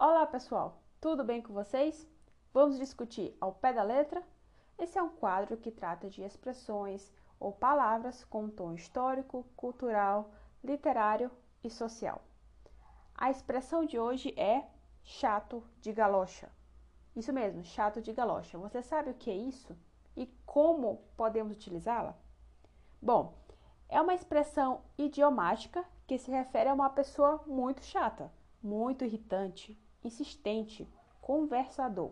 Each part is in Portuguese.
Olá pessoal, tudo bem com vocês? Vamos discutir ao pé da letra? Esse é um quadro que trata de expressões ou palavras com tom histórico, cultural, literário e social. A expressão de hoje é chato de galocha. Isso mesmo, chato de galocha. Você sabe o que é isso e como podemos utilizá-la? Bom, é uma expressão idiomática que se refere a uma pessoa muito chata, muito irritante, insistente, conversador.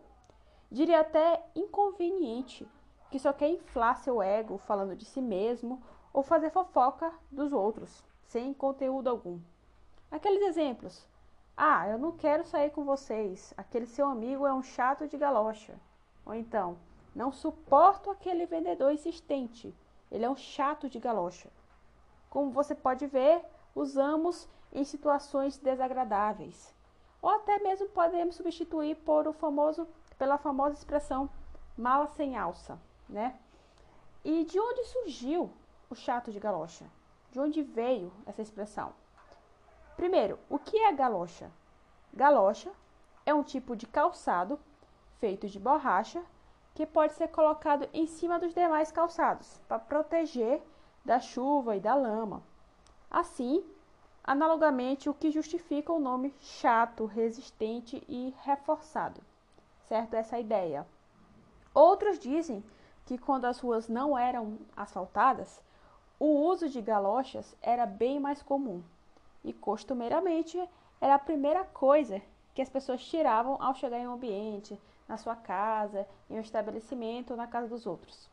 Diria até inconveniente, que só quer inflar seu ego falando de si mesmo ou fazer fofoca dos outros, sem conteúdo algum. Aqueles exemplos. Ah, eu não quero sair com vocês. Aquele seu amigo é um chato de galocha. Ou então, não suporto aquele vendedor insistente. Ele é um chato de galocha. Como você pode ver, usamos em situações desagradáveis ou até mesmo podemos substituir por o famoso, pela famosa expressão mala sem alça, né? E de onde surgiu o chato de galocha? De onde veio essa expressão? Primeiro, o que é galocha? Galocha é um tipo de calçado feito de borracha que pode ser colocado em cima dos demais calçados para proteger da chuva e da lama. Assim, analogamente o que justifica o nome chato, resistente e reforçado. Certo? Essa é ideia. Outros dizem que quando as ruas não eram asfaltadas, o uso de galochas era bem mais comum e costumeiramente era a primeira coisa que as pessoas tiravam ao chegar em um ambiente, na sua casa, em um estabelecimento ou na casa dos outros.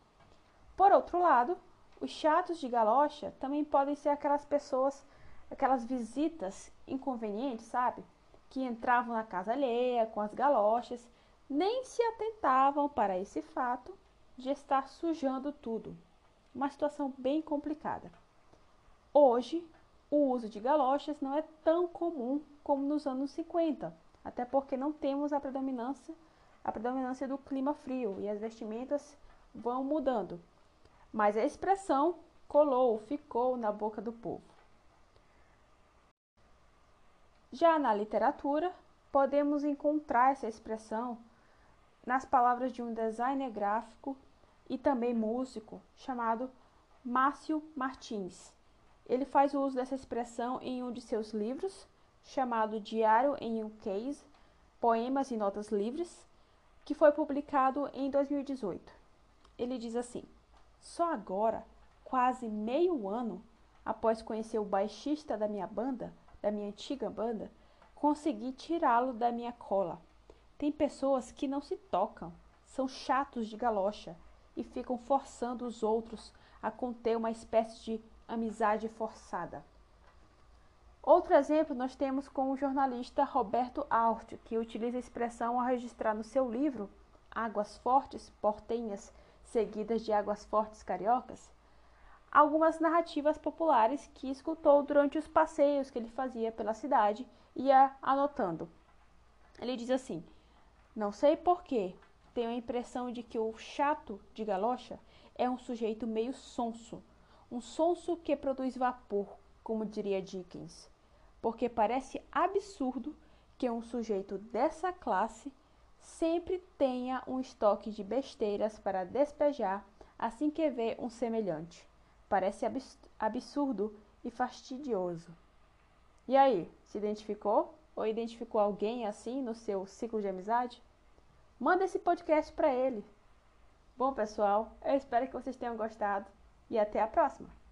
Por outro lado, os chatos de galocha também podem ser aquelas pessoas aquelas visitas inconvenientes, sabe? Que entravam na casa alheia com as galochas, nem se atentavam para esse fato de estar sujando tudo. Uma situação bem complicada. Hoje, o uso de galochas não é tão comum como nos anos 50, até porque não temos a predominância, a predominância do clima frio e as vestimentas vão mudando. Mas a expressão colou, ficou na boca do povo. Já na literatura, podemos encontrar essa expressão nas palavras de um designer gráfico e também músico chamado Márcio Martins. Ele faz uso dessa expressão em um de seus livros, chamado Diário em um Case, Poemas e Notas Livres, que foi publicado em 2018. Ele diz assim: Só agora, quase meio ano após conhecer o baixista da minha banda, da minha antiga banda, consegui tirá-lo da minha cola. Tem pessoas que não se tocam, são chatos de galocha e ficam forçando os outros a conter uma espécie de amizade forçada. Outro exemplo nós temos com o jornalista Roberto Alt, que utiliza a expressão ao registrar no seu livro Águas Fortes, Portenhas, seguidas de Águas Fortes Cariocas, algumas narrativas populares que escutou durante os passeios que ele fazia pela cidade e ia anotando. Ele diz assim: Não sei porquê, tenho a impressão de que o chato de galocha é um sujeito meio sonso, um sonso que produz vapor, como diria Dickens, porque parece absurdo que um sujeito dessa classe sempre tenha um estoque de besteiras para despejar assim que vê um semelhante. Parece absurdo e fastidioso. E aí, se identificou? Ou identificou alguém assim no seu ciclo de amizade? Manda esse podcast para ele. Bom, pessoal, eu espero que vocês tenham gostado e até a próxima!